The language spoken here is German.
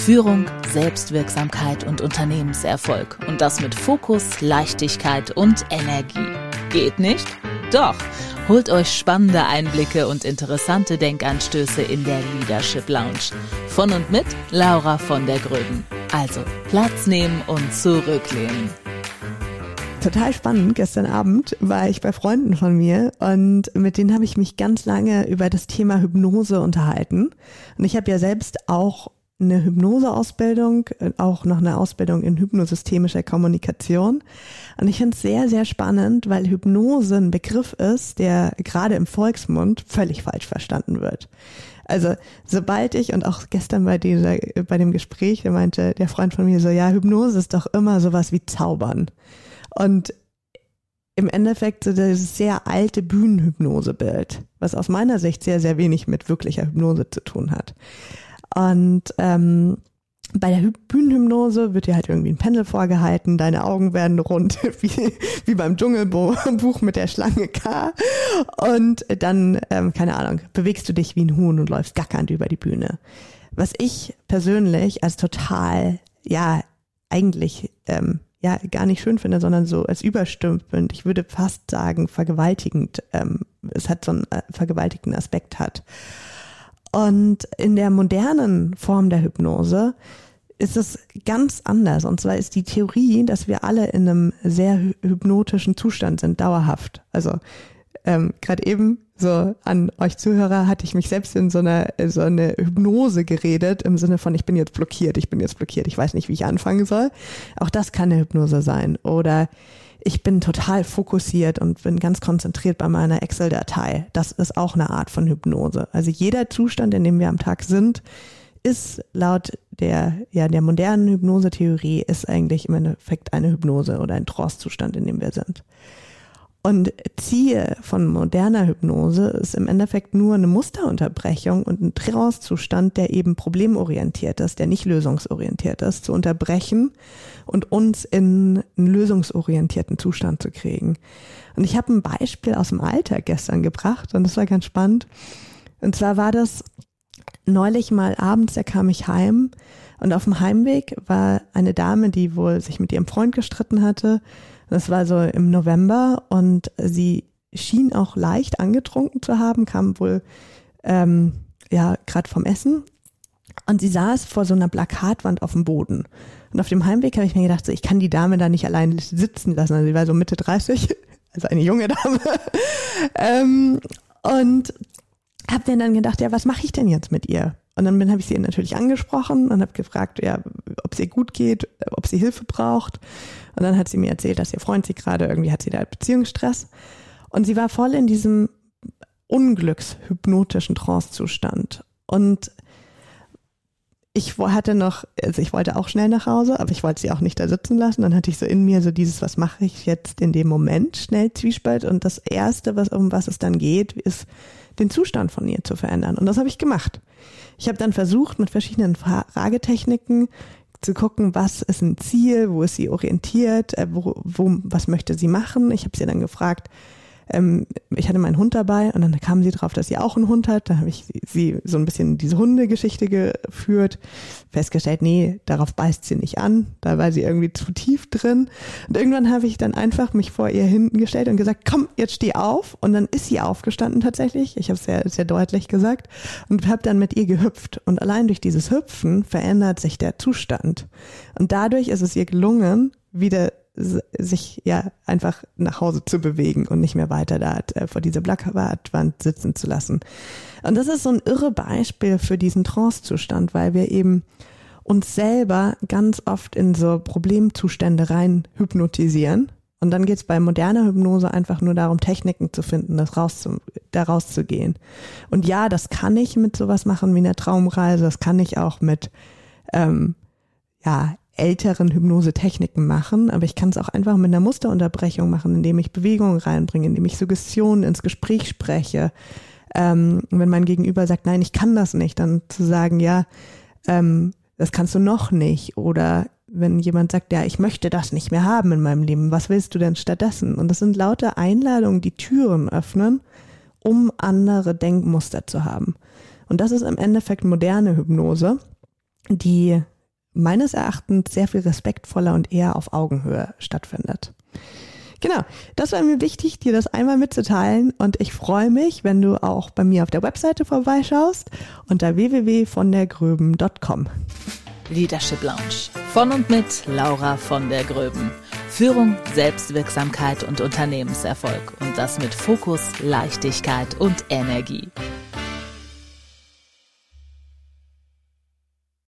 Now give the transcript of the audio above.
Führung, Selbstwirksamkeit und Unternehmenserfolg. Und das mit Fokus, Leichtigkeit und Energie. Geht nicht? Doch. Holt euch spannende Einblicke und interessante Denkanstöße in der Leadership Lounge. Von und mit Laura von der Gröben. Also Platz nehmen und zurücklehnen. Total spannend. Gestern Abend war ich bei Freunden von mir und mit denen habe ich mich ganz lange über das Thema Hypnose unterhalten. Und ich habe ja selbst auch eine Hypnoseausbildung, auch noch eine Ausbildung in hypnosystemischer Kommunikation. Und ich finde es sehr, sehr spannend, weil Hypnose ein Begriff ist, der gerade im Volksmund völlig falsch verstanden wird. Also sobald ich und auch gestern bei dieser, bei dem Gespräch, da meinte der Freund von mir so, ja, Hypnose ist doch immer sowas wie Zaubern. Und im Endeffekt so das sehr alte Bühnenhypnosebild, was aus meiner Sicht sehr, sehr wenig mit wirklicher Hypnose zu tun hat. Und ähm, bei der Bühnenhypnose wird dir halt irgendwie ein Pendel vorgehalten, deine Augen werden rund, wie, wie beim Dschungelbuch mit der Schlange K. Und dann, ähm, keine Ahnung, bewegst du dich wie ein Huhn und läufst gackernd über die Bühne. Was ich persönlich als total, ja, eigentlich, ähm, ja, gar nicht schön finde, sondern so als überstülpend, ich würde fast sagen, vergewaltigend, ähm, es hat so einen äh, vergewaltigten Aspekt hat. Und in der modernen Form der Hypnose ist es ganz anders. Und zwar ist die Theorie, dass wir alle in einem sehr hypnotischen Zustand sind, dauerhaft. Also ähm, gerade eben so an euch Zuhörer hatte ich mich selbst in so einer so eine Hypnose geredet im Sinne von ich bin jetzt blockiert, ich bin jetzt blockiert, ich weiß nicht, wie ich anfangen soll. Auch das kann eine Hypnose sein. Oder ich bin total fokussiert und bin ganz konzentriert bei meiner Excel-Datei. Das ist auch eine Art von Hypnose. Also jeder Zustand, in dem wir am Tag sind, ist laut der, ja, der modernen Hypnosetheorie ist eigentlich im Endeffekt eine Hypnose oder ein Trance-Zustand, in dem wir sind. Und Ziel von moderner Hypnose ist im Endeffekt nur eine Musterunterbrechung und ein Trance-Zustand, der eben problemorientiert ist, der nicht lösungsorientiert ist, zu unterbrechen und uns in einen lösungsorientierten Zustand zu kriegen. Und ich habe ein Beispiel aus dem Alltag gestern gebracht und das war ganz spannend. Und zwar war das neulich mal abends, da kam ich heim und auf dem Heimweg war eine Dame, die wohl sich mit ihrem Freund gestritten hatte das war so im November und sie schien auch leicht angetrunken zu haben, kam wohl ähm, ja gerade vom Essen und sie saß vor so einer Plakatwand auf dem Boden. Und auf dem Heimweg habe ich mir gedacht, so, ich kann die Dame da nicht allein sitzen lassen. Also sie war so Mitte 30, also eine junge Dame. ähm, und habe mir dann gedacht, ja, was mache ich denn jetzt mit ihr? Und dann habe ich sie natürlich angesprochen und habe gefragt, ja, ob es ihr gut geht, ob sie Hilfe braucht. Und dann hat sie mir erzählt, dass ihr Freund sie gerade irgendwie hat sie da Beziehungsstress. Und sie war voll in diesem unglückshypnotischen Trancezustand. Und ich hatte noch, also ich wollte auch schnell nach Hause, aber ich wollte sie auch nicht da sitzen lassen. Dann hatte ich so in mir so dieses, was mache ich jetzt in dem Moment, schnell Zwiespalt. Und das erste, was, um was es dann geht, ist, den Zustand von ihr zu verändern. Und das habe ich gemacht. Ich habe dann versucht, mit verschiedenen Fragetechniken zu gucken, was ist ein Ziel, wo ist sie orientiert, äh, wo, wo, was möchte sie machen. Ich habe sie dann gefragt, ähm, ich hatte meinen Hund dabei und dann kam sie drauf, dass sie auch einen Hund hat. Da habe ich sie so ein bisschen diese Hundegeschichte geführt, festgestellt, nee, darauf beißt sie nicht an. Da war sie irgendwie zu tief drin. Und irgendwann habe ich dann einfach mich vor ihr hinten gestellt und gesagt, komm, jetzt steh auf. Und dann ist sie aufgestanden tatsächlich. Ich habe es sehr, sehr deutlich gesagt und habe dann mit ihr gehüpft. Und allein durch dieses Hüpfen verändert sich der Zustand. Und dadurch ist es ihr gelungen, wieder sich ja einfach nach Hause zu bewegen und nicht mehr weiter da äh, vor dieser Plakatwand sitzen zu lassen. Und das ist so ein irre Beispiel für diesen Trance-Zustand, weil wir eben uns selber ganz oft in so Problemzustände rein hypnotisieren. Und dann geht es bei moderner Hypnose einfach nur darum, Techniken zu finden, das rauszu, da rauszugehen. Und ja, das kann ich mit sowas machen wie einer Traumreise, das kann ich auch mit ähm, ja, älteren Hypnosetechniken machen, aber ich kann es auch einfach mit einer Musterunterbrechung machen, indem ich Bewegungen reinbringe, indem ich Suggestionen ins Gespräch spreche. Ähm, wenn mein Gegenüber sagt, nein, ich kann das nicht, dann zu sagen, ja, ähm, das kannst du noch nicht. Oder wenn jemand sagt, ja, ich möchte das nicht mehr haben in meinem Leben, was willst du denn stattdessen? Und das sind lauter Einladungen, die Türen öffnen, um andere Denkmuster zu haben. Und das ist im Endeffekt moderne Hypnose, die meines Erachtens sehr viel respektvoller und eher auf Augenhöhe stattfindet. Genau, das war mir wichtig, dir das einmal mitzuteilen und ich freue mich, wenn du auch bei mir auf der Webseite vorbeischaust unter www.vondergröben.com. Leadership Lounge von und mit Laura von der Gröben. Führung, Selbstwirksamkeit und Unternehmenserfolg und das mit Fokus, Leichtigkeit und Energie.